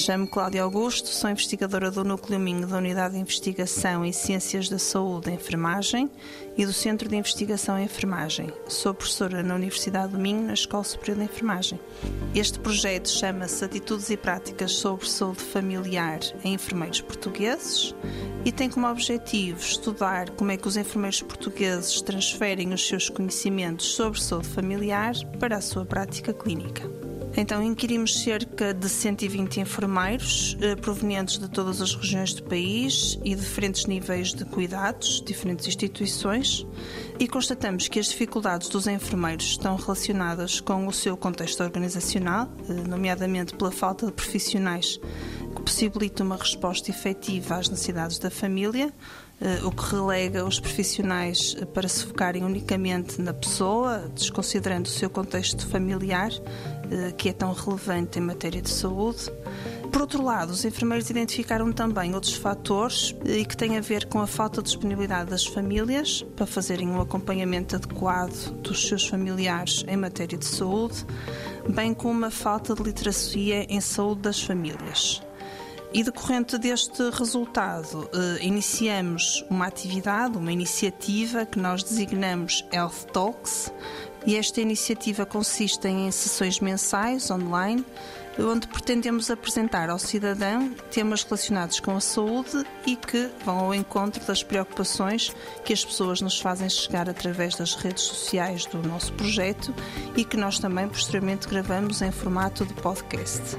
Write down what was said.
Chamo-me Cláudia Augusto, sou investigadora do Núcleo Minho da Unidade de Investigação em Ciências da Saúde e Enfermagem e do Centro de Investigação em Enfermagem. Sou professora na Universidade do Minho, na Escola Superior de Enfermagem. Este projeto chama-se Atitudes e Práticas sobre Saúde Familiar em Enfermeiros Portugueses e tem como objetivo estudar como é que os enfermeiros portugueses transferem os seus conhecimentos sobre saúde familiar para a sua prática clínica. Então, inquirimos cerca de 120 enfermeiros eh, provenientes de todas as regiões do país e diferentes níveis de cuidados, diferentes instituições, e constatamos que as dificuldades dos enfermeiros estão relacionadas com o seu contexto organizacional, eh, nomeadamente pela falta de profissionais que possibilitam uma resposta efetiva às necessidades da família, o que relega os profissionais para se focarem unicamente na pessoa, desconsiderando o seu contexto familiar eh, que é tão relevante em matéria de saúde. Por outro lado, os enfermeiros identificaram também outros fatores eh, e que têm a ver com a falta de disponibilidade das famílias para fazerem um acompanhamento adequado dos seus familiares em matéria de saúde, bem como uma falta de literacia em saúde das famílias. E decorrente deste resultado, eh, iniciamos uma atividade, uma iniciativa que nós designamos Health Talks, e esta iniciativa consiste em sessões mensais online, onde pretendemos apresentar ao cidadão temas relacionados com a saúde e que vão ao encontro das preocupações que as pessoas nos fazem chegar através das redes sociais do nosso projeto e que nós também posteriormente gravamos em formato de podcast.